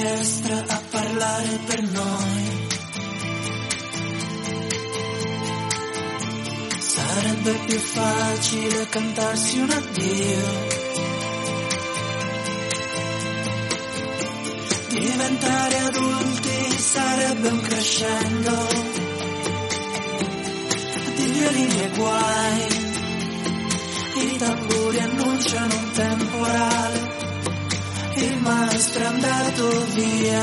Un'orchestra a parlare per noi. Sarebbe più facile cantarsi un addio. Diventare adulti sarebbe un crescendo di violini e guai. I tamburi annunciano un temporale, è andato via.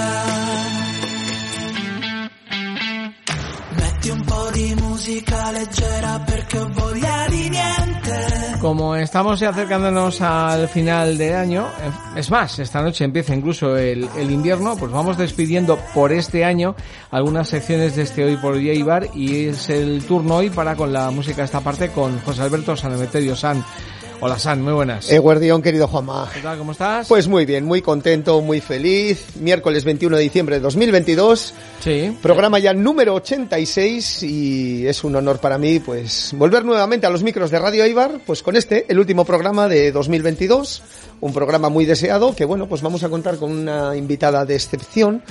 Metti un po' di música leggera perché ho voglia di niente. Como estamos ya acercándonos al final de año, eh, es más, esta noche empieza incluso el, el invierno, pues vamos despidiendo por este año algunas secciones de este Hoy por Día Ibar y es el turno hoy para con la música esta parte con José Alberto Sanemeterio San. Hola San, muy buenas. Eh, guardión, querido Juanma. ¿Qué tal? ¿Cómo estás? Pues muy bien, muy contento, muy feliz. Miércoles 21 de diciembre de 2022. sí. Programa ya número 86 y es un honor para mí pues volver nuevamente a los micros de Radio Eibar, pues con este, el último programa de 2022, un programa muy deseado que bueno, pues vamos a contar con una invitada de excepción,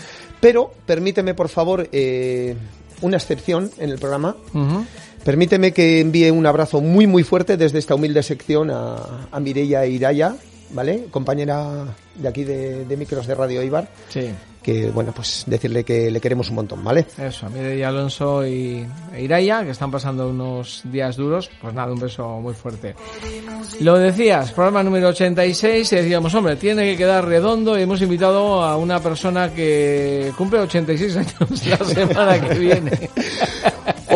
pero permíteme por favor eh, una excepción en el programa. Ujú. Permíteme que envíe un abrazo muy muy fuerte desde esta humilde sección a, a Mireia Iraya, ¿vale? Compañera de aquí de, de micros de Radio Ibar, Sí. que bueno, pues decirle que le queremos un montón, ¿vale? Eso, a Mireia Alonso y e Iraya, que están pasando unos días duros, pues nada, un beso muy fuerte. Lo decías, programa número 86, y decíamos, hombre, tiene que quedar redondo, y hemos invitado a una persona que cumple 86 años la semana que viene.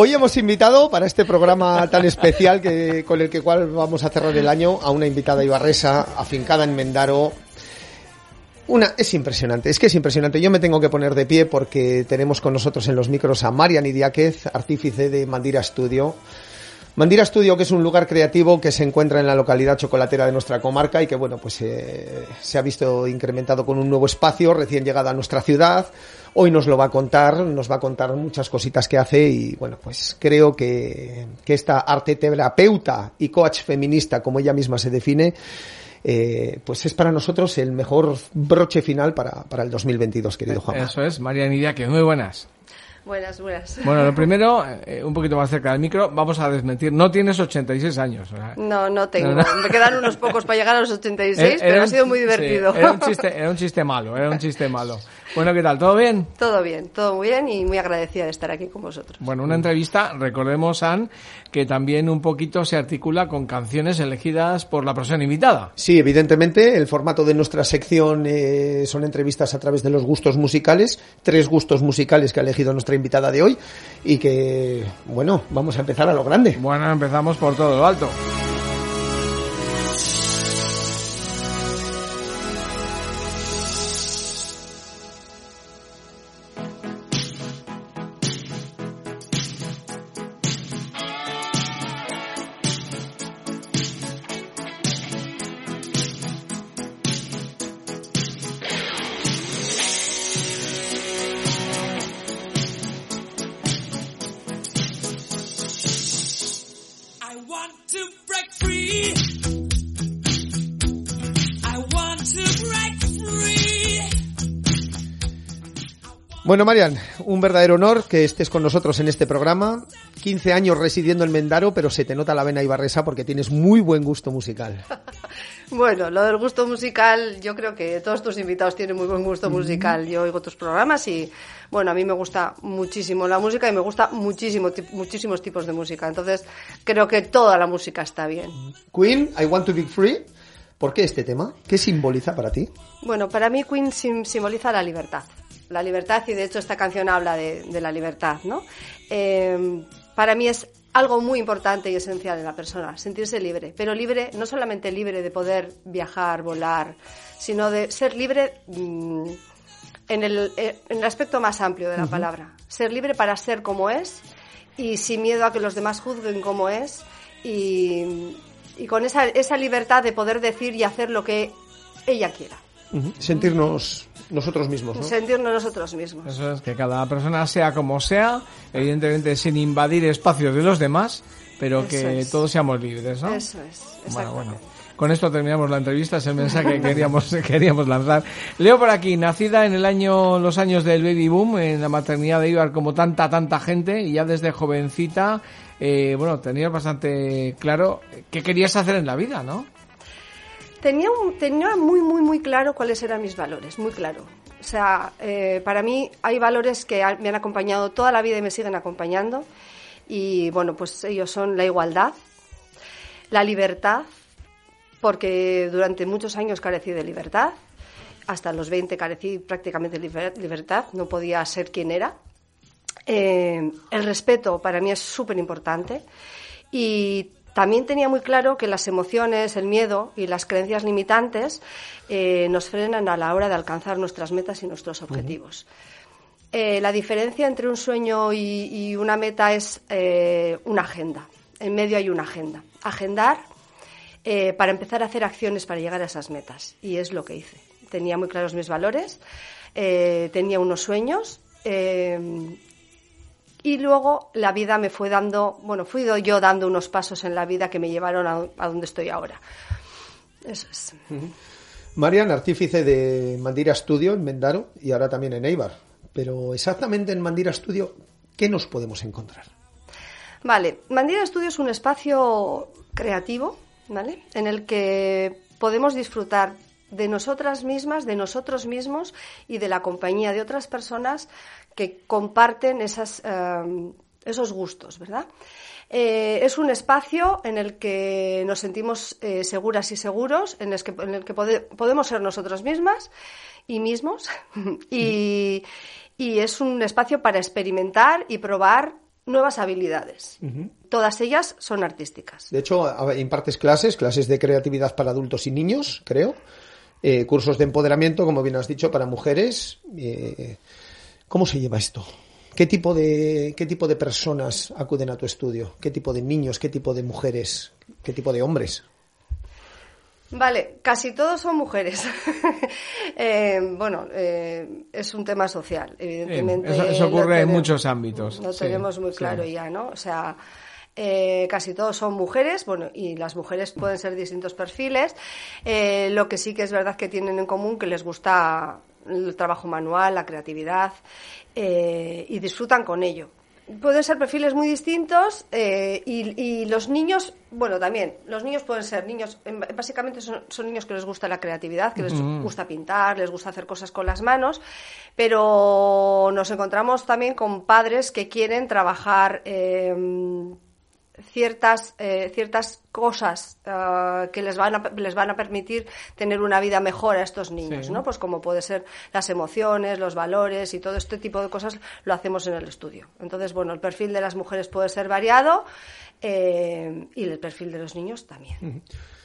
Hoy hemos invitado para este programa tan especial que con el que cual vamos a cerrar el año a una invitada ibarresa afincada en Mendaro. Una, es impresionante, es que es impresionante. Yo me tengo que poner de pie porque tenemos con nosotros en los micros a Marian Idiáquez, artífice de Mandira Studio. Mandira Studio, que es un lugar creativo que se encuentra en la localidad chocolatera de nuestra comarca y que, bueno, pues eh, se ha visto incrementado con un nuevo espacio recién llegado a nuestra ciudad. Hoy nos lo va a contar, nos va a contar muchas cositas que hace y, bueno, pues creo que, que esta arte terapeuta y coach feminista, como ella misma se define, eh, pues es para nosotros el mejor broche final para, para el 2022, querido Juan. Eso es, María Nidia, que muy buenas. Buenas, buenas. Bueno, lo primero, eh, un poquito más cerca del micro, vamos a desmentir, no tienes 86 años. sea, No, no tengo. No, no. Me quedan unos pocos para llegar a los 86, eh, era pero ha un- sido muy sí, divertido. era, un chiste, era un chiste malo, era un chiste malo. Bueno, ¿qué tal? ¿Todo bien? todo bien, todo muy bien y muy agradecida de estar aquí con vosotros. Bueno, una entrevista, recordemos, Ann, que también un poquito se articula con canciones elegidas por la persona invitada. Sí, evidentemente, el formato de nuestra sección eh, son entrevistas a través de los gustos musicales, tres gustos musicales que ha elegido nuestra invitada de hoy y que, bueno, vamos a empezar a lo grande. Bueno, empezamos por todo lo alto. Bueno, Marian, un verdadero honor que estés con nosotros en este programa. 15 años residiendo en Mendaro, pero se te nota la vena ibarresa porque tienes muy buen gusto musical. Bueno, lo del gusto musical, yo creo que todos tus invitados tienen muy buen gusto musical. Yo oigo tus programas y, bueno, a mí me gusta muchísimo la música y me gusta muchísimo, muchísimos tipos de música. Entonces, creo que toda la música está bien. Queen, I Want to Be Free. ¿Por qué este tema? ¿Qué simboliza para ti? Bueno, para mí Queen sim- simboliza la libertad. La libertad, y de hecho esta canción habla de, de la libertad, ¿no? Eh, para mí es algo muy importante y esencial en la persona, sentirse libre. Pero libre, no solamente libre de poder viajar, volar, sino de ser libre mm, en, el, eh, en el aspecto más amplio de la palabra. Ser libre para ser como es y sin miedo a que los demás juzguen como es y, y con esa, esa libertad de poder decir y hacer lo que ella quiera. Sentirnos nosotros mismos, ¿no? Sentirnos nosotros mismos. Eso es, que cada persona sea como sea, evidentemente sin invadir espacios de los demás, pero Eso que es. todos seamos libres, ¿no? Eso es, Bueno, bueno. Con esto terminamos la entrevista, es el mensaje que queríamos, queríamos lanzar. Leo por aquí, nacida en el año, los años del baby boom, en la maternidad de Ibar, como tanta, tanta gente, y ya desde jovencita, eh, bueno, tenías bastante claro qué querías hacer en la vida, ¿no? Tenía, un, tenía muy, muy, muy claro cuáles eran mis valores, muy claro. O sea, eh, para mí hay valores que me han acompañado toda la vida y me siguen acompañando. Y bueno, pues ellos son la igualdad, la libertad, porque durante muchos años carecí de libertad. Hasta los 20 carecí prácticamente de libertad, no podía ser quien era. Eh, el respeto para mí es súper importante. Y también tenía muy claro que las emociones, el miedo y las creencias limitantes eh, nos frenan a la hora de alcanzar nuestras metas y nuestros objetivos. Eh, la diferencia entre un sueño y, una meta es una agenda. En medio hay una agenda. Agendar eh, para empezar a hacer acciones para llegar a esas metas. Y es lo que hice. Tenía muy claros mis valores, eh, tenía unos sueños eh, y luego la vida me fue dando, bueno, fui yo dando unos pasos en la vida que me llevaron a, donde estoy ahora. Eso es. Marian, artífice de Mandira Studio en Mendaro y ahora también en Eibar. Pero exactamente en Mandira Studio, ¿qué nos podemos encontrar? Vale, Mandira Studio es un espacio creativo en el que podemos disfrutar de nosotras mismas, de nosotros mismos y de la compañía de otras personas que comparten esas, eh, esos gustos, ¿verdad? Eh, es un espacio en el que nos sentimos eh, seguras y seguros, en el que, en el que podemos ser nosotros mismas y mismos, y, y es un espacio para experimentar y probar nuevas habilidades. Todas ellas son artísticas. De hecho, impartes clases, clases de creatividad para adultos y niños, creo. Eh, cursos de empoderamiento, como bien has dicho, para mujeres. Eh, ¿Cómo se lleva esto? ¿Qué tipo, de, ¿Qué tipo de personas acuden a tu estudio? ¿Qué tipo de niños? ¿Qué tipo de mujeres? ¿Qué tipo de hombres? Vale, casi todos son mujeres. Eh, bueno, eh, es un tema social, evidentemente. eso, ocurre en muchos ámbitos. Lo tenemos muy claro ya, ¿no? O sea, eh, casi todos son mujeres, bueno, y las mujeres pueden ser distintos perfiles. lo que sí que es verdad que tienen en común que les gusta el trabajo manual, la creatividad, y disfrutan con ello pueden ser perfiles muy distintos eh, y, los niños, bueno, también, los niños pueden ser niños, em, básicamente son, niños que les gusta la creatividad, que les gusta pintar, les gusta hacer cosas con las manos, pero nos encontramos también con padres que quieren trabajar. Eh, ciertas, eh, ciertas cosas eh, que les van, a, les van a permitir tener una vida mejor a estos niños, ¿no? Pues como puede ser las emociones, los valores y todo este tipo de cosas lo hacemos en el estudio. Entonces, bueno, el perfil de las mujeres puede ser variado eh, y el perfil de los niños también.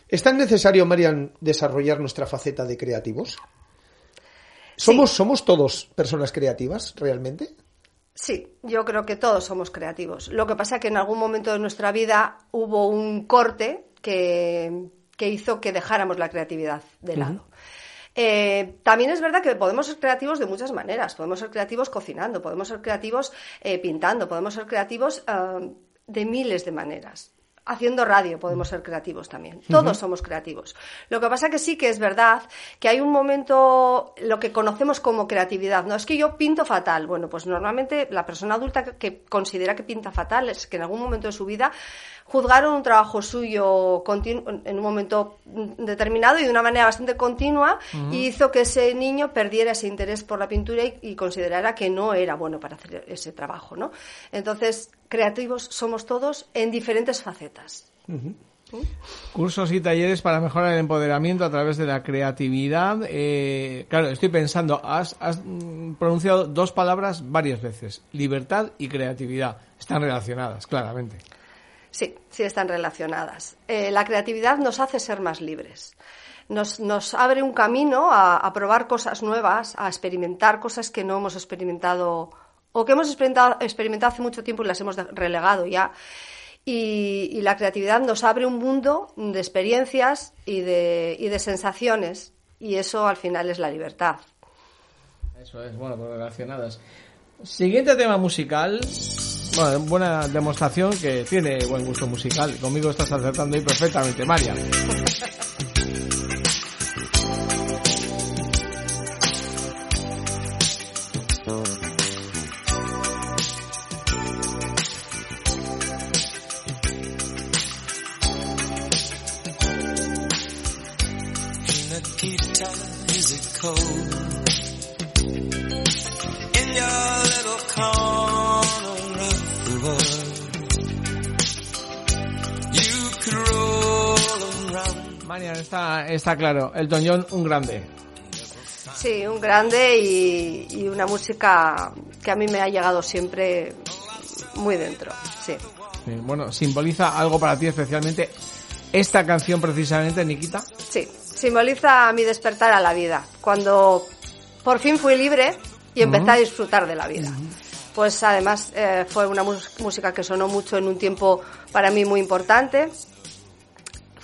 ¿Es tan necesario, Marian, desarrollar nuestra faceta de creativos? ¿Somos, ¿Somos todos personas creativas realmente? Sí, yo creo que todos somos creativos. Lo que pasa es que en algún momento de nuestra vida hubo un corte que, hizo que dejáramos la creatividad de lado. Eh, también es verdad que podemos ser creativos de muchas maneras. Podemos ser creativos cocinando, podemos ser creativos eh, pintando, podemos ser creativos eh, de miles de maneras haciendo radio podemos ser creativos también. Todos somos creativos. Lo que pasa que sí que es verdad que hay un momento, lo que conocemos como creatividad. No es que yo pinto fatal. Bueno, pues normalmente la persona adulta que considera que pinta fatal es que en algún momento de su vida juzgaron un trabajo suyo en un momento determinado y de una manera bastante continua y hizo que ese niño perdiera ese interés por la pintura y, considerara que no era bueno para hacer ese trabajo, ¿no? Entonces, creativos somos todos en diferentes facetas. Cursos y talleres para mejorar el empoderamiento a través de la creatividad. Eh, claro, estoy pensando, has, pronunciado dos palabras varias veces, libertad y creatividad. Están relacionadas, claramente. Sí, sí están relacionadas. Eh, la creatividad nos hace ser más libres. Nos, nos abre un camino a, probar cosas nuevas, a experimentar cosas que no hemos experimentado o que hemos experimentado, experimentado hace mucho tiempo y las hemos relegado ya. Y, la creatividad nos abre un mundo de experiencias y de, y de sensaciones. Y eso al final es la libertad. Eso es, bueno, pues relacionadas. Siguiente tema musical. Bueno, buena demostración que tiene buen gusto musical. Conmigo estás acertando ahí perfectamente, María. está, está claro. El John, un grande. Sí, un grande y, y una música que a mí me ha llegado siempre muy dentro. Sí. Sí, Bueno, simboliza algo para ti especialmente. Esta canción precisamente, Nikita. Sí, simboliza mi despertar a la vida. Cuando por fin fui libre y empecé a disfrutar de la vida. Pues además eh, fue una música que sonó mucho en un tiempo para mí muy importante.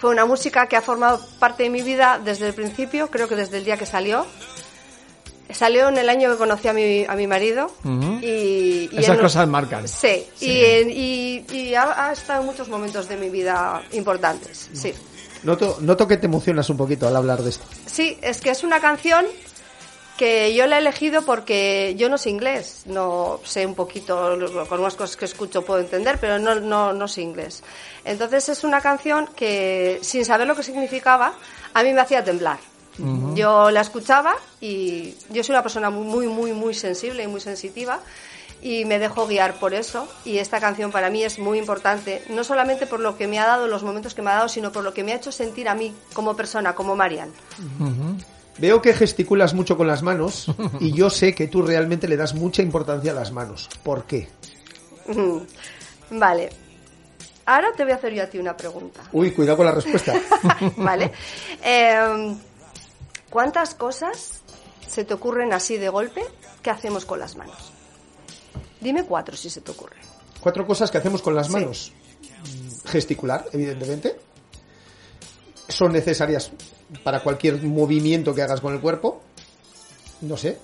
Fue una música que ha formado parte de mi vida desde el principio, creo que desde el día que salió. Salió en el año que conocí a mi, a mi marido. Y, y Esas en- cosas marcan. Sí, y, en- y, y ha, ha estado en muchos momentos de mi vida importantes, sí. Noto, noto que te emocionas un poquito al hablar de esto. Sí, es que es una canción que yo la he elegido porque yo no sé inglés, no sé un poquito, con unas cosas que escucho puedo entender, pero no, no, no sé inglés. Entonces es una canción que, sin saber lo que significaba, a mí me hacía temblar. Yo la escuchaba y yo soy una persona muy, muy, muy sensible y muy sensitiva y me dejo guiar por eso y esta canción para mí es muy importante, no solamente por lo que me ha dado, los momentos que me ha dado, sino por lo que me ha hecho sentir a mí como persona, como Marian. Veo que gesticulas mucho con las manos y yo sé que tú realmente le das mucha importancia a las manos. ¿Por qué? Vale. Ahora te voy a hacer yo a ti una pregunta. Uy, cuidado con la respuesta. ¿Vale? Eh, ¿Cuántas cosas se te ocurren así de golpe que hacemos con las manos? Dime cuatro si se te ocurre. Cuatro cosas que hacemos con las manos. Gesticular, evidentemente. Son necesarias para cualquier movimiento que hagas con el cuerpo. No sé,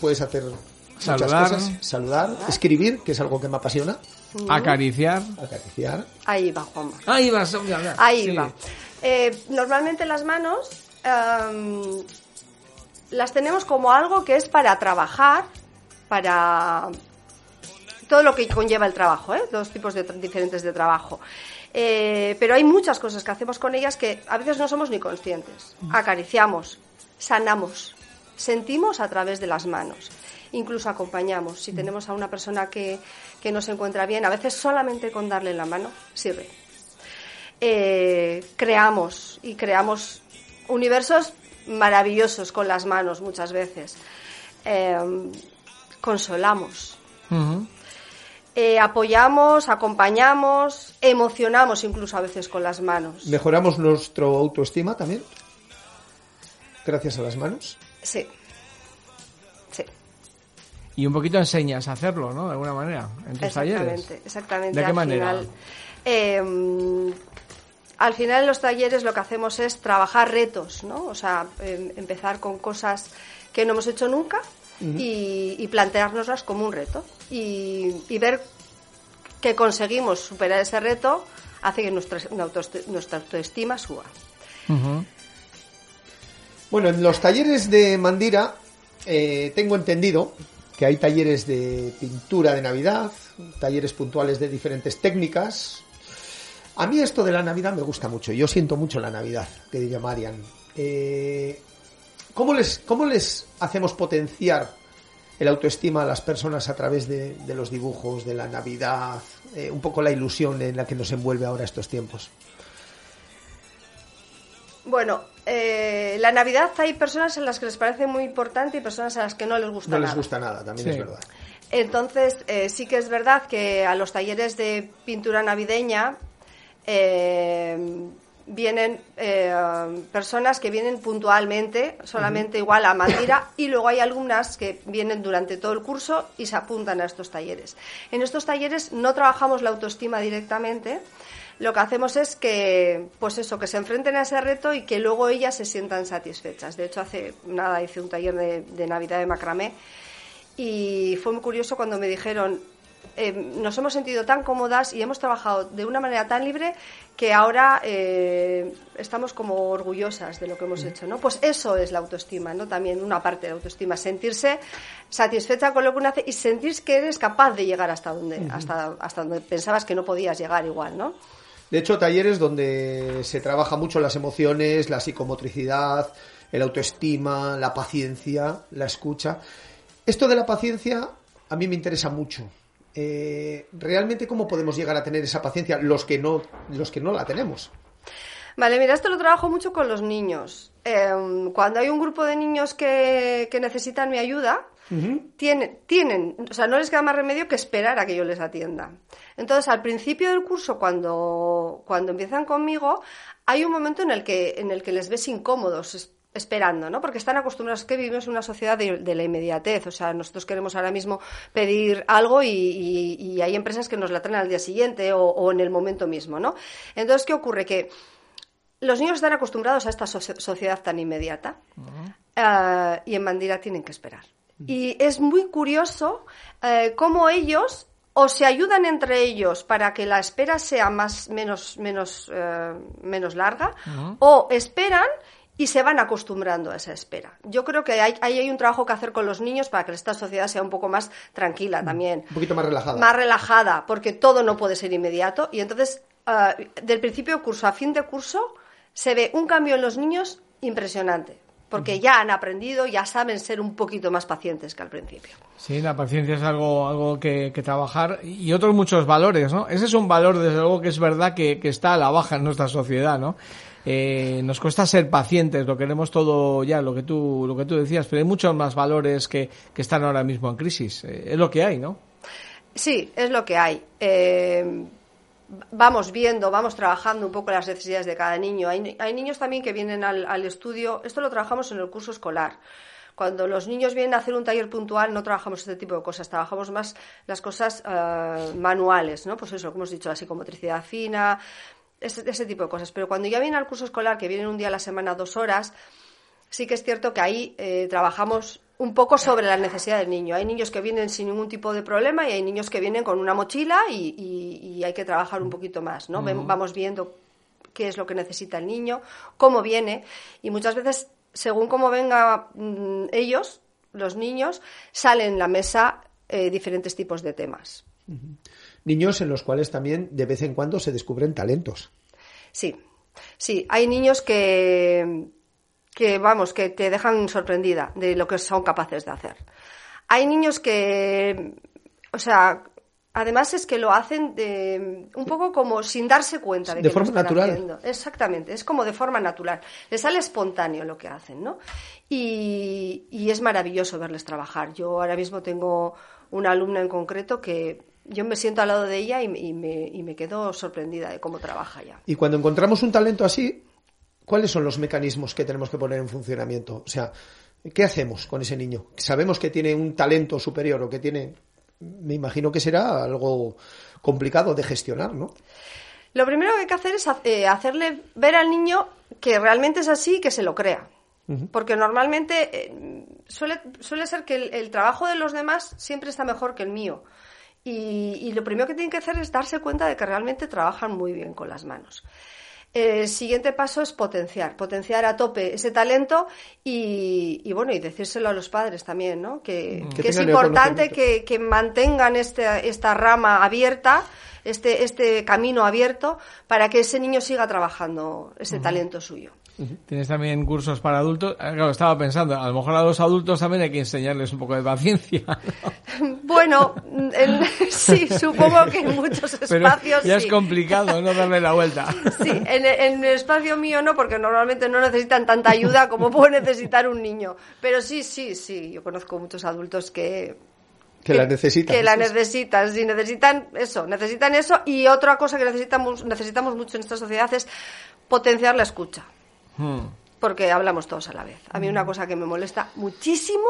puedes hacer muchas Saludar. cosas. Saludar, escribir, que es algo que me apasiona. Acariciar. Acariciar. Ahí va, Juanma. Ahí mira. Ahí Sí. va. Eh, normalmente las manos em, las tenemos como algo que es para trabajar, para todo lo que conlleva el trabajo, ¿eh? dos tipos de diferentes de trabajo. Eh, pero hay muchas cosas que hacemos con ellas que a veces no somos ni conscientes. Acariciamos, sanamos, sentimos a través de las manos, incluso acompañamos. Si tenemos a una persona que, que no se encuentra bien, a veces solamente con darle la mano sirve eh, creamos y creamos universos maravillosos con las manos muchas veces. Eh, consolamos. Eh, apoyamos, acompañamos, emocionamos incluso a veces con las manos. Mejoramos nuestro autoestima también. Gracias a las manos. Sí. Sí. Y un poquito enseñas a hacerlo, ¿no? De alguna manera, en tus talleres. Exactamente, exactamente. ¿De qué al manera? Final, eh, al final en los talleres lo que hacemos es trabajar retos, ¿no? O sea, em, empezar con cosas que no hemos hecho nunca y, y planteárnoslas como un reto. Y, y ver que conseguimos superar ese reto hace que nuestra, nuestra autoestima suba. Bueno, en los talleres de Mandira eh, tengo entendido que hay talleres de pintura de Navidad, talleres puntuales de diferentes técnicas. A mí esto de la Navidad me gusta mucho. Yo siento mucho la Navidad, que diría Marian. Eh, ¿cómo, les, ¿Cómo les hacemos potenciar el autoestima a las personas a través de, de los dibujos, de la Navidad, eh, un poco la ilusión en la que nos envuelve ahora estos tiempos? Bueno, eh, la Navidad hay personas en las que les parece muy importante y personas a las que no les gusta No les nada. gusta nada, también Sí. es verdad. Entonces, eh, sí que es verdad que a los talleres de pintura navideña eh, vienen eh, personas que vienen puntualmente, solamente igual a Mandira, y luego hay alumnas que vienen durante todo el curso y se apuntan a estos talleres. En estos talleres no trabajamos la autoestima directamente, lo que hacemos es que, pues eso, que se enfrenten a ese reto y que luego ellas se sientan satisfechas. De hecho, hace nada hice un taller de, de Navidad de macramé y fue muy curioso cuando me dijeron, eh, nos hemos sentido tan cómodas y hemos trabajado de una manera tan libre que ahora eh, estamos como orgullosas de lo que hemos hecho, ¿no? Pues eso es la autoestima, ¿no? También una parte de la autoestima, sentirse satisfecha con lo que uno hace y sentir que eres capaz de llegar hasta donde, hasta, hasta donde pensabas que no podías llegar igual, ¿no? De hecho, talleres donde se trabaja mucho las emociones, la psicomotricidad, el autoestima, la paciencia, la escucha. Esto de la paciencia a mí me interesa mucho. Eh, realmente cómo podemos llegar a tener esa paciencia los que no los que no la tenemos. Vale, mira, esto lo trabajo mucho con los niños. Em, cuando hay un grupo de niños que, que necesitan mi ayuda, tienen, tienen, o sea, no les queda más remedio que esperar a que yo les atienda. Entonces, al principio del curso, cuando, cuando empiezan conmigo, hay un momento en el que, en el que les ves incómodos, esperando, ¿no? Porque están acostumbrados, que vivimos en una sociedad de, la inmediatez, o sea, nosotros queremos ahora mismo pedir algo y, hay empresas que nos la traen al día siguiente o, en el momento mismo, ¿no? Entonces, ¿qué ocurre? Que los niños están acostumbrados a esta sociedad tan inmediata eh, y en Mandira tienen que esperar. Y es muy curioso eh, cómo ellos o se ayudan entre ellos para que la espera sea más menos menos eh, menos larga o esperan y se van acostumbrando a esa espera. Yo creo que hay, hay un trabajo que hacer con los niños para que esta sociedad sea un poco más tranquila también. Un poquito más relajada. Más relajada, porque todo no puede ser inmediato. Y entonces, eh, del principio de curso a fin de curso, se ve un cambio en los niños impresionante porque ya han aprendido, ya saben ser un poquito más pacientes que al principio. Sí, la paciencia es algo, algo que, trabajar y otros muchos valores, ¿no? Ese es un valor, desde luego, que es verdad que, está a la baja en nuestra sociedad, ¿no? Eh, nos cuesta ser pacientes, lo queremos todo ya, lo que tú, lo que tú decías, pero hay muchos más valores que, que están ahora mismo en crisis. Eh, es lo que hay, ¿no? Sí, es lo que hay. Eh, vamos viendo, vamos trabajando un poco las necesidades de cada niño. Hay, niños también que vienen al, estudio, esto lo trabajamos en el curso escolar. Cuando los niños vienen a hacer un taller puntual no trabajamos este tipo de cosas, trabajamos más las cosas eh, manuales, ¿no? Pues eso, como hemos dicho, la psicomotricidad fina, ese, ese, tipo de cosas. Pero cuando ya vienen al curso escolar, que vienen un día a la semana, dos horas, sí que es cierto que ahí eh, trabajamos un poco sobre la necesidad del niño. Hay niños que vienen sin ningún tipo de problema y hay niños que vienen con una mochila y, hay que trabajar un poquito más, ¿no? Vamos viendo qué es lo que necesita el niño, cómo viene y muchas veces, según cómo venga mm, ellos, los niños, salen en la mesa eh, diferentes tipos de temas. Niños en los cuales también de vez en cuando se descubren talentos. Sí, sí, hay niños que que vamos, que te dejan sorprendida de lo que son capaces de hacer. Hay niños que, o sea, además es que lo hacen de, un poco como sin darse cuenta de, de que forma lo están natural. Haciendo. Exactamente, es como de forma natural. Les sale espontáneo lo que hacen, ¿no? Y, y es maravilloso verles trabajar. Yo ahora mismo tengo una alumna en concreto que yo me siento al lado de ella y, y, me, y me quedo sorprendida de cómo trabaja ya. Y cuando encontramos un talento así, ¿cuáles son los mecanismos que tenemos que poner en funcionamiento? O sea, ¿qué hacemos con ese niño? Sabemos que tiene un talento superior o que tiene, me imagino que será algo complicado de gestionar, ¿no? Lo primero que hay que hacer es eh, hacerle ver al niño que realmente es así y que se lo crea. Porque normalmente eh, suele, suele, ser que el, trabajo de los demás siempre está mejor que el mío. Y, y, lo primero que tienen que hacer es darse cuenta de que realmente trabajan muy bien con las manos el siguiente paso es potenciar, potenciar a tope ese talento y, bueno, y decírselo a los padres también, ¿no? Que, mm. es importante que, mantengan este, esta rama abierta, este, este camino abierto, para que ese niño siga trabajando ese talento suyo. Tienes también cursos para adultos. Ah, claro, estaba pensando, a lo mejor a los adultos también hay que enseñarles un poco de paciencia. Bueno, sí, supongo que en muchos espacios. ya es complicado no darle la vuelta. Sí, en, el espacio mío no, porque normalmente no necesitan tanta ayuda como puede necesitar un niño. Pero sí, sí, sí, yo conozco muchos adultos que que, la necesitan. Que la necesitan, sí, necesitan eso, necesitan eso. Y otra cosa que necesitamos, necesitamos mucho en esta sociedad es potenciar la escucha. Hmm. Porque hablamos todos a la vez. A mí una cosa que me molesta muchísimo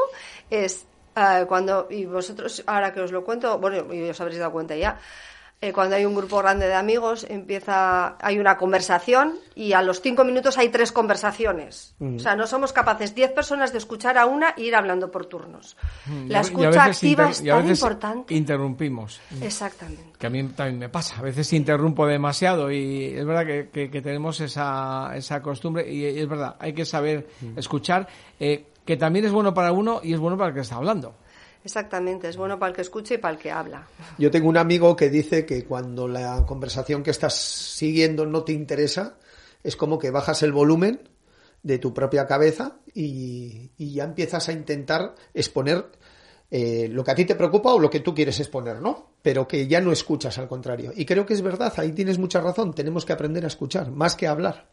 es eh, cuando, y vosotros, ahora que os lo cuento, bueno, y os habréis dado cuenta ya, eh, cuando hay un grupo grande de amigos, empieza, hay una conversación y a los cinco minutos hay tres conversaciones. O sea, no somos capaces diez personas de escuchar a una e ir hablando por turnos. La escucha activa es tan importante. Interrumpimos. Exactamente. Que a mí también me pasa. A veces interrumpo demasiado y es verdad que, que, tenemos esa, esa costumbre y, es verdad, hay que saber escuchar, eh, que también es bueno para uno y es bueno para el que está hablando. Exactamente, es bueno para el que escucha y para el que habla. Yo tengo un amigo que dice que cuando la conversación que estás siguiendo no te interesa, es como que bajas el volumen de tu propia cabeza y, ya empiezas a intentar exponer eh, lo que a ti te preocupa o lo que tú quieres exponer, ¿no? Pero que ya no escuchas al contrario. Y creo que es verdad, ahí tienes mucha razón, tenemos que aprender a escuchar, más que a hablar.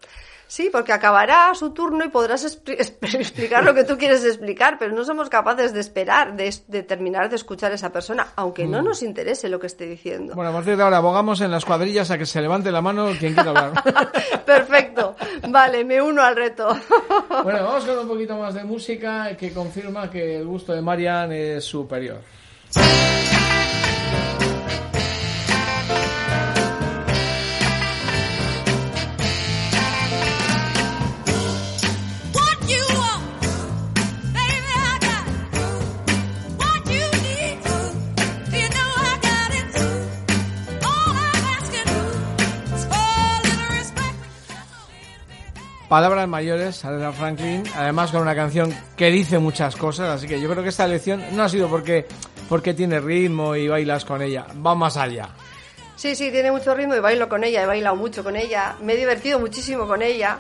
Sí, porque acabará su turno y podrás explicar lo que tú quieres explicar, pero no somos capaces de esperar, de, terminar de escuchar a esa persona, aunque no mm. nos interese lo que esté diciendo. Bueno, a partir de ahora abogamos en las cuadrillas a que se levante la mano quien quiera hablar. Perfecto. Vale, me uno al reto. bueno, vamos con un poquito más de música que confirma que el gusto de Marian es superior. Palabras mayores, Aretha Franklin, además con una canción que dice muchas cosas, así que yo creo que esta elección no ha sido porque, porque tiene ritmo y bailas con ella, va más allá. Sí, sí, tiene mucho ritmo y bailo con ella, he bailado mucho con ella, me he divertido muchísimo con ella,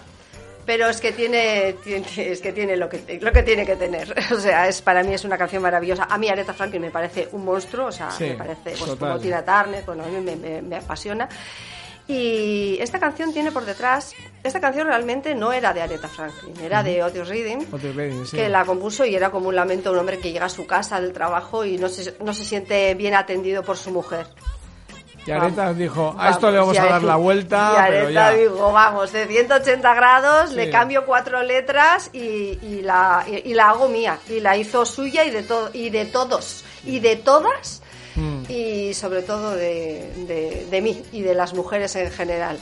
pero es que tiene, es que tiene lo que lo que tiene que tener. O sea es para mí es una canción maravillosa. A mí Aretha Franklin me parece un monstruo o sea me parece pues, como Tina Turner bueno a mí me, me apasiona y esta canción tiene por detrás, esta canción realmente no era de Aretha Franklin, era de Otis Reading, que la compuso y era como un lamento de un hombre que llega a su casa del trabajo y no se, no se siente bien atendido por su mujer. Y Aretha dijo, a esto le vamos a dar la vuelta. Y Aretha dijo, vamos, de 180 grados, le cambio cuatro letras y, y la, y, la hago mía. Y la hizo suya y de, todo y de todos. Y de todas. Y sobre todo de, de, mí y de las mujeres en general.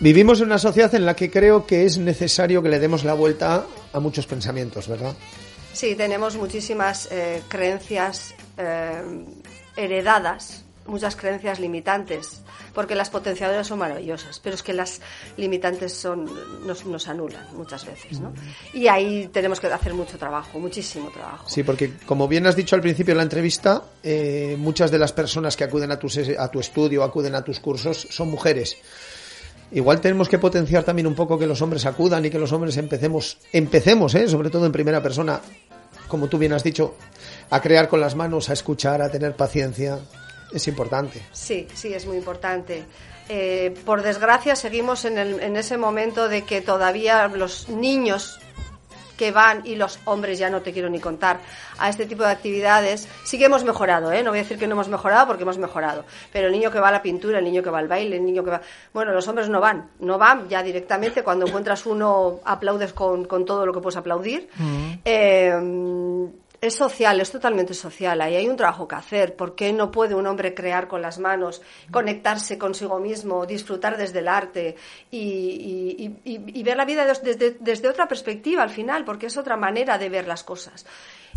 Vivimos en una sociedad en la que creo que es necesario que le demos la vuelta a muchos pensamientos, ¿verdad? Sí, tenemos muchísimas eh, creencias eh, heredadas, muchas creencias limitantes porque las potenciadoras son maravillosas, pero es que las limitantes son nos, anulan muchas veces, ¿no? Y ahí tenemos que hacer mucho trabajo, muchísimo trabajo. Sí, porque como bien has dicho al principio de la entrevista, eh, muchas de las personas que acuden a tu, a tu estudio, acuden a tus cursos, son mujeres. Igual tenemos que potenciar también un poco que los hombres acudan y que los hombres empecemos, empecemos, ¿eh? sobre todo en primera persona, como tú bien has dicho, a crear con las manos, a escuchar, a tener paciencia es importante. Sí, sí, es muy importante. Eh, por desgracia, seguimos en, el, en ese momento de que todavía los niños que van y los hombres, ya no te quiero ni contar, a este tipo de actividades, sí que hemos mejorado, ¿eh? No voy a decir que no hemos mejorado porque hemos mejorado, pero el niño que va a la pintura, el niño que va al baile, el niño que va... Bueno, los hombres no van, no van ya directamente, cuando encuentras uno aplaudes con, con todo lo que puedes aplaudir. Mm. Eh, es social, es totalmente social. Ahí hay un trabajo que hacer. ¿Por qué no puede un hombre crear con las manos, conectarse consigo mismo, disfrutar desde el arte y, ver la vida desde, desde, otra perspectiva al final? Porque es otra manera de ver las cosas.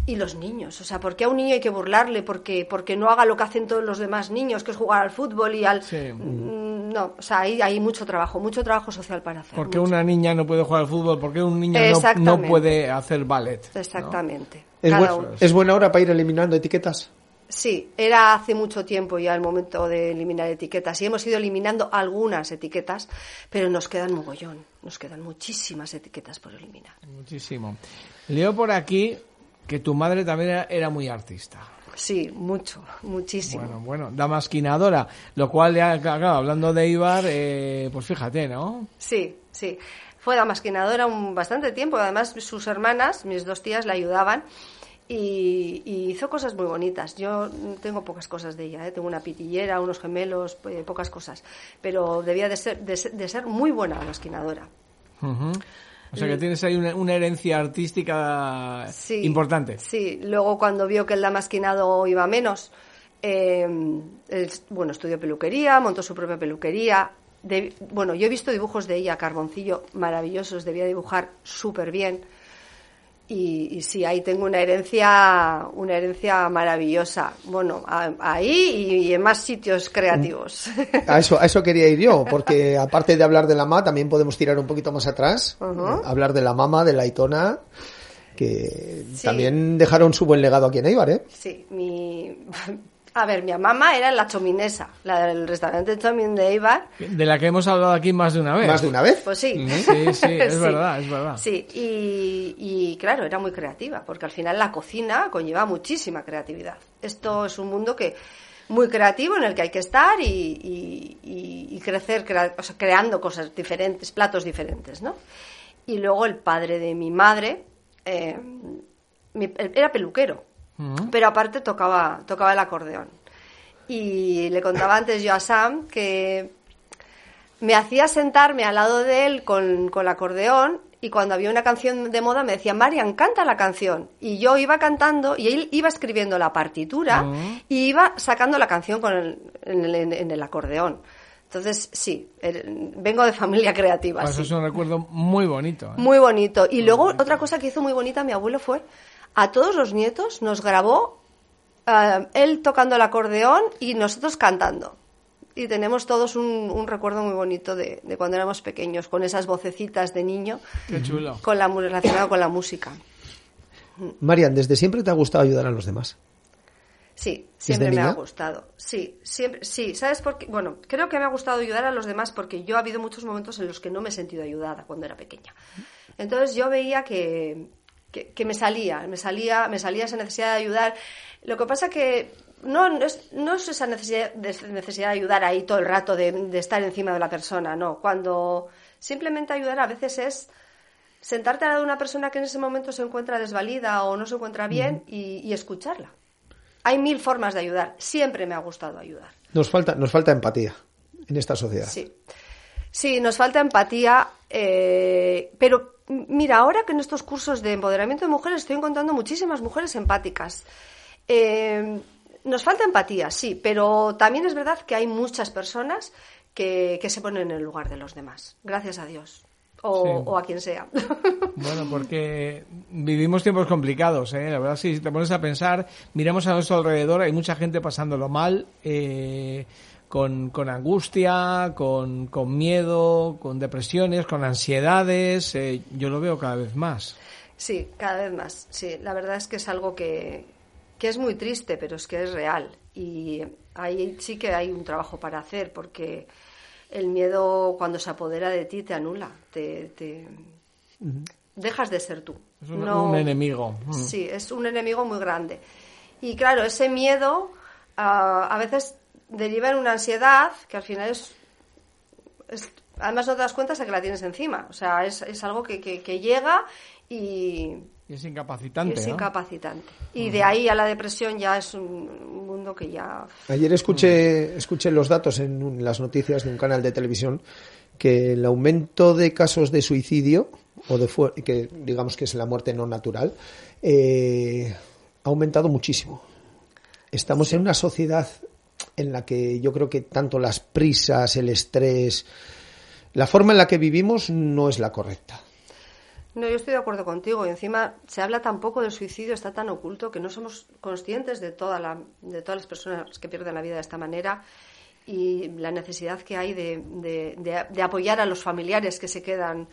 Y los niños, o sea, ¿por qué a un niño hay que burlarle? Porque, porque no haga lo que hacen todos los demás niños, que es jugar al fútbol y al... Mm, no, o sea, ahí hay mucho trabajo, mucho trabajo social para hacer. ¿Por qué una niña no puede jugar al fútbol? ¿Por qué un niño no, puede hacer ballet? Exactamente. ¿Es, buena hora para ir eliminando etiquetas? Sí, era hace mucho tiempo ya el momento de eliminar etiquetas y hemos ido eliminando algunas etiquetas, pero nos quedan mogollón, nos quedan muchísimas etiquetas por eliminar. Muchísimo. Leo por aquí que tu madre también era, muy artista. Sí, mucho, muchísimo. Bueno, bueno, damasquinadora, lo cual, claro, hablando de Ibar, eh, pues fíjate, ¿no? Sí, sí fue damasquinadora un bastante tiempo. Además, sus hermanas, mis dos tías, la ayudaban y, hizo cosas muy bonitas. Yo tengo pocas cosas de ella, ¿eh? tengo una pitillera, unos gemelos, eh, pocas cosas, pero debía de ser, de, ser muy buena damasquinadora. O sea que tienes ahí una, herencia artística importante. Sí, luego cuando vio que el damasquinado iba menos, eh, bueno, estudió peluquería, montó su propia peluquería, bueno, yo he visto dibujos de ella, Carboncillo, maravillosos, debía dibujar súper bien. Y, sí, ahí tengo una herencia, una herencia maravillosa. Bueno, ahí y, en más sitios creativos. A eso, a eso quería ir yo, porque aparte de hablar de la mamá, también podemos tirar un poquito más atrás, hablar de la mamá, de la Itona, que también dejaron su buen legado aquí en Eibar, ¿eh? Sí, mi, A ver, mi mamá era la chominesa, la del restaurante Chomin de Eibar. De la que hemos hablado aquí más de una vez. ¿Más de una vez? Pues sí. Sí, sí, es verdad, es verdad. Sí, y, y claro, era muy creativa, porque al final la cocina conlleva muchísima creatividad. Esto es un mundo que muy creativo en el que hay que estar y, y- y- y crecer crea- o sea, creando cosas diferentes, platos diferentes, ¿no? Y luego el padre de mi madre eh, mi- era peluquero, Pero aparte tocaba, tocaba el acordeón. Y le contaba antes yo a Sam que me hacía sentarme al lado de él con, con el acordeón y cuando había una canción de moda me decía, Marian, canta la canción. Y yo iba cantando y él iba escribiendo la partitura Ah. y iba sacando la canción con el- en, el, en el acordeón. Entonces, sí, el- vengo de familia creativa. Pues sí. eso es un recuerdo muy bonito. ¿eh? Muy bonito. Y luego otra cosa que hizo muy bonita mi abuelo fue a todos los nietos nos grabó eh, él tocando el acordeón y nosotros cantando. Y tenemos todos un, un recuerdo muy bonito de, de cuando éramos pequeños, con esas vocecitas de niño, Qué chulo. con la, relacionado con la música. Marian, ¿desde siempre te ha gustado ayudar a los demás? Sí, siempre me niña? ha gustado. Sí, siempre, sí. ¿Sabes por qué? Bueno, creo que me ha gustado ayudar a los demás porque yo ha habido muchos momentos en los que no me he sentido ayudada cuando era pequeña. Entonces yo veía que, que, que me salía, me salía, me salía esa necesidad de ayudar. Lo que pasa que no, no, es, no es esa necesidad de, necesidad de ayudar ahí todo el rato, de, de estar encima de la persona, no. Cuando simplemente ayudar a veces es sentarte al lado de una persona que en ese momento se encuentra desvalida o no se encuentra bien y, y escucharla. Hay mil formas de ayudar. Siempre me ha gustado ayudar. Nos falta, nos falta empatía en esta sociedad. Sí. Sí, nos falta empatía, eh, pero mira, ahora que en estos cursos de empoderamiento de mujeres estoy encontrando muchísimas mujeres empáticas. Eh, nos falta empatía, sí, pero también es verdad que hay muchas personas que, que se ponen en el lugar de los demás, gracias a Dios, o, Sí. o a quien sea. Bueno, porque vivimos tiempos complicados, ¿eh? La verdad, sí, si te pones a pensar, miramos a nuestro alrededor, hay mucha gente pasándolo mal, eh, con, con angustia, con, con miedo, con depresiones, con ansiedades. eh, yo lo veo cada vez más. Sí, cada vez más. Sí, la verdad es que es algo que, que es muy triste, pero es que es real. Y ahí sí que hay un trabajo para hacer, porque el miedo cuando se apodera de ti te anula, te, te- dejas de ser tú. Es un, No- un enemigo. Mm. Sí, es un enemigo muy grande. Y claro, ese miedo ah, a veces deriva en una ansiedad que al final es, es- Además no te das cuenta hasta que la tienes encima. O sea, es, es algo que, que- que llega y, Y es y incapacitante, es ¿no? incapacitante. Y de ahí a la depresión ya es un, un mundo que ya... Ayer escuché, escuché los datos en un- las noticias de un canal de televisión que el aumento de casos de suicidio, o de fu- que digamos que es la muerte no natural, eh, ha aumentado muchísimo. Estamos en una sociedad en la que yo creo que tanto las prisas, el estrés, la forma en la que vivimos no es la correcta. No, yo estoy de acuerdo contigo. Y encima se habla tan poco del suicidio, está tan oculto que no somos conscientes de, toda la, de todas las personas que pierden la vida de esta manera y la necesidad que hay de, de- de- de apoyar a los familiares que se quedan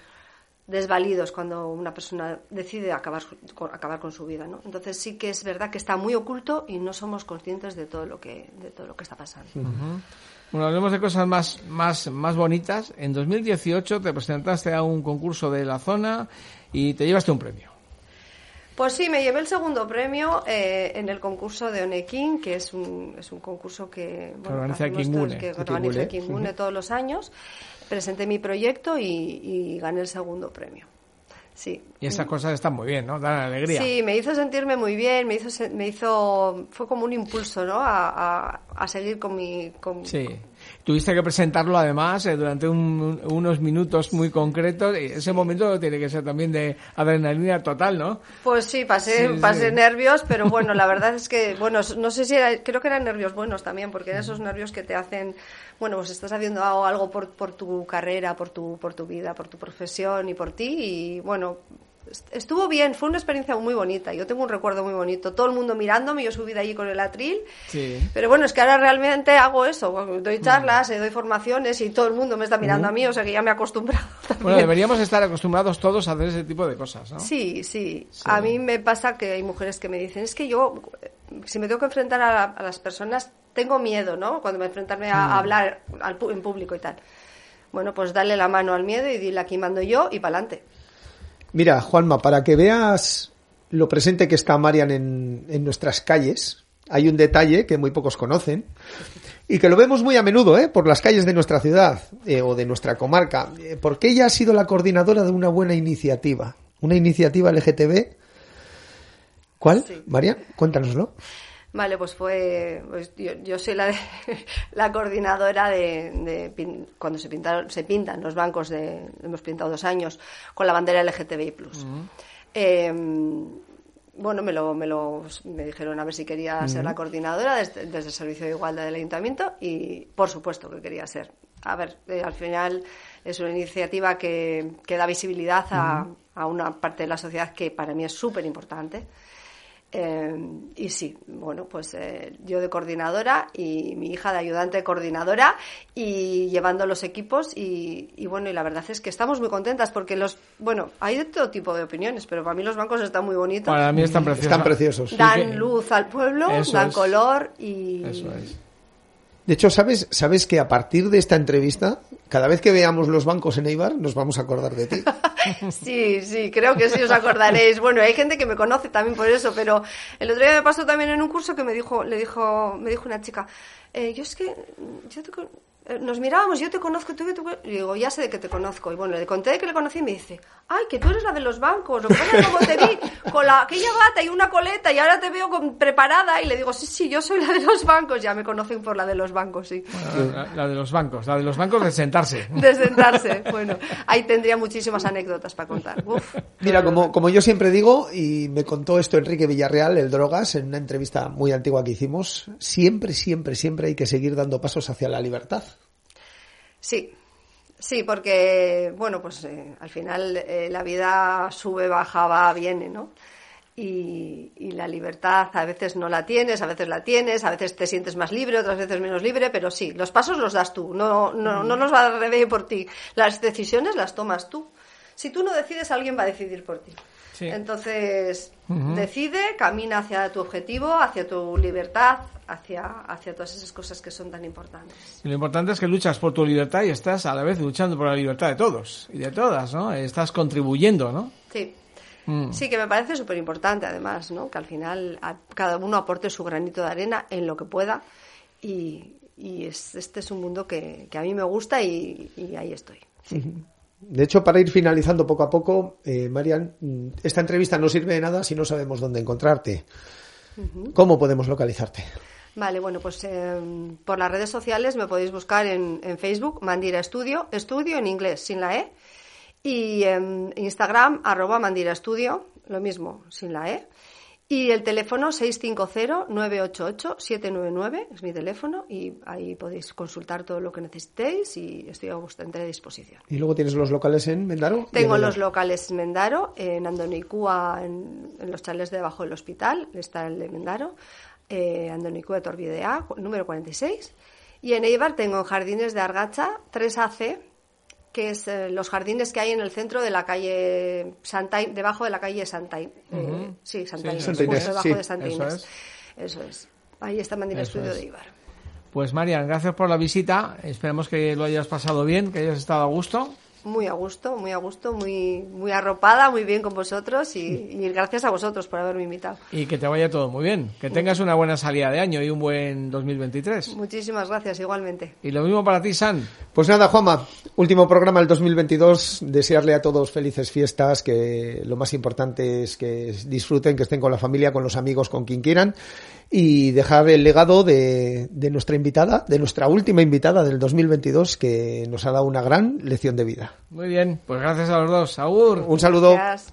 desvalidos cuando una persona decide acabar, acabar con su vida. ¿no? Entonces sí que es verdad que está muy oculto y no somos conscientes de todo lo que, de todo lo que está pasando. Bueno, hablemos de cosas más, más, más bonitas. En 2018 te presentaste a un concurso de la zona y te llevaste un premio. Pues sí, me llevé el segundo premio eh, en el concurso de Onekin, que es un, es un concurso que, bueno, organiza todos- que organiza Kimbune todos los años. Presenté mi proyecto y, y gané el segundo premio. Sí. Y esas cosas están muy bien, ¿no? Dan alegría. Sí, me hizo sentirme muy bien, me hizo, me hizo, fue como un impulso, ¿no? A, a- a seguir con mi, con, Sí. Tuviste que presentarlo además eh, durante un- unos minutos muy concretos. Ese momento tiene que ser también de adrenalina total, ¿no? Pues sí, pasé, Sí, sí. pasé nervios, pero bueno, la verdad es que, bueno, no sé si era, creo que eran nervios buenos también, porque eran esos nervios que te hacen, bueno, pues estás haciendo algo, por, por tu carrera, por tu, por tu vida, por tu profesión y por ti, y bueno, estuvo bien, fue una experiencia muy bonita. Yo tengo un recuerdo muy bonito. Todo el mundo mirándome, yo subí de allí con el atril. Sí. Pero bueno, es que ahora realmente hago eso. Doy charlas, eh, doy formaciones y todo el mundo me está mirando a mí, o sea que ya me he acostumbrado. Bueno, también. deberíamos estar acostumbrados todos a hacer ese tipo de cosas, ¿no? Sí, sí, A mí me pasa que hay mujeres que me dicen, es que yo, eh, si me tengo que enfrentar a, a las personas, tengo miedo, ¿no? Cuando me enfrentarme a, a hablar al en público y tal. Bueno, pues dale la mano al miedo y dile aquí mando yo y para adelante. Mira, Juanma, para que veas lo presente que está Marian en, en nuestras calles, hay un detalle que muy pocos conocen y que lo vemos muy a menudo ¿eh? por las calles de nuestra ciudad eh, o de nuestra comarca, eh, porque ella ha sido la coordinadora de una buena iniciativa, una iniciativa LGTB. ¿Cuál? Sí. Marian, cuéntanoslo. Vale, pues fue. pues yo, yo soy la, de- la coordinadora de, de cuando se pintaron, se pintan los bancos de. Hemos pintado dos años con la bandera LGTBI. Eh, bueno, me lo, me lo me dijeron a ver si quería ser la coordinadora desde, desde el Servicio de Igualdad del Ayuntamiento y por supuesto que quería ser. A ver, eh, al final es una iniciativa que, que da visibilidad a, a una parte de la sociedad que para mí es súper importante. Eh, y sí, bueno, pues eh, yo de coordinadora y mi hija de ayudante coordinadora y llevando los equipos y, y bueno, y la verdad es que estamos muy contentas porque los, bueno, hay de todo tipo de opiniones, pero para mí los bancos están muy bonitos, Para mí están preciosos. Están preciosos. dan luz al pueblo, Eso dan es. color y... Eso es. De hecho, ¿sabes, ¿sabes que a partir de esta entrevista, cada vez que veamos los bancos en Eibar, nos vamos a acordar de ti? Sí, sí, creo que sí os acordaréis. Bueno, hay gente que me conoce también por eso, pero el otro día me pasó también en un curso que me dijo, le dijo, me dijo una chica, eh, yo es que yo nos mirábamos, yo te conozco, tú, tú, y digo, ya sé de que te conozco. Y bueno, le conté que le conocí y me dice, ay, que tú eres la de los bancos. Lo que pasa es como te vi con la, aquella bata y una coleta y ahora te veo con- preparada y le digo, sí, sí, yo soy la de los bancos. Ya me conocen por la de los bancos, sí. La, la de los bancos, la de los bancos de sentarse. De sentarse. Bueno, ahí tendría muchísimas anécdotas para contar. Uf. Mira, como, como yo siempre digo, y me contó esto Enrique Villarreal, el Drogas, en una entrevista muy antigua que hicimos, siempre, siempre, siempre hay que seguir dando pasos hacia la libertad. Sí, sí, porque, bueno, pues eh, al final eh, la vida sube, baja, va, viene, ¿no? Y, y la libertad a veces no la tienes, a veces la tienes, a veces te sientes más libre, otras veces menos libre, pero sí, los pasos los das tú, no, no, no los va a dar por ti. Las decisiones las tomas tú. Si tú no decides, alguien va a decidir por ti. Sí. Entonces, decide, camina hacia tu objetivo, hacia tu libertad, hacia, hacia todas esas cosas que son tan importantes. Y lo importante es que luchas por tu libertad y estás a la vez luchando por la libertad de todos y de todas, ¿no? Estás contribuyendo, ¿no? Sí. Mm. Sí, que me parece súper importante además, ¿no? Que al final a- cada uno aporte su granito de arena en lo que pueda y, y es- este es un mundo que, que a mí me gusta y, y ahí estoy. De hecho, para ir finalizando poco a poco, eh, Marian, mm, esta entrevista no sirve de nada si no sabemos dónde encontrarte. ¿Cómo podemos localizarte? Vale, bueno, pues eh, por las redes sociales me podéis buscar en, en Facebook, Mandira Estudio, estudio en inglés, sin la E, y en Instagram, arroba Mandira Estudio, lo mismo, sin la E. Y el teléfono 650-988-799 es mi teléfono y ahí podéis consultar todo lo que necesitéis y estoy a vuestra entera disposición. Y luego tienes los locales en Mendaro. en Tengo los locales en Mendaro, en Andonicúa, en, en los chalés debajo del hospital, está el de Mendaro, eh, Andonicúa de Torbidea, cu- número 46. Y en Eibar tengo en Jardines de Argacha 3AC, que es eh, los jardines que hay en el centro de la calle Santa debajo de la calle Santa In- eh, Sí, Santa Sí, Inés, Santa Inés, justo debajo sí, de Santa eso Inés. es. Eso es. Ahí está Mandira Eso Estudio es. de Eibar. Pues Marian, gracias por la visita. Esperemos que lo hayas pasado bien, que hayas estado a gusto. Muy a gusto, muy a gusto, muy, muy arropada, muy bien con vosotros y, y gracias a vosotros por haberme invitado. Y que te vaya todo muy bien. Que tengas una buena salida de año y un buen 2023. Muchísimas gracias, igualmente. Y lo mismo para ti, San. Pues nada, Juanma, último programa del 2022. Desearle a todos felices fiestas, que lo más importante es que disfruten, que estén con la familia, con los amigos, con quien quieran. Y dejar el legado de, de nuestra invitada, de nuestra última invitada del 2022, que nos ha dado una gran lección de vida. Muy bien, pues gracias a los dos. Agur. Un saludo. Gracias.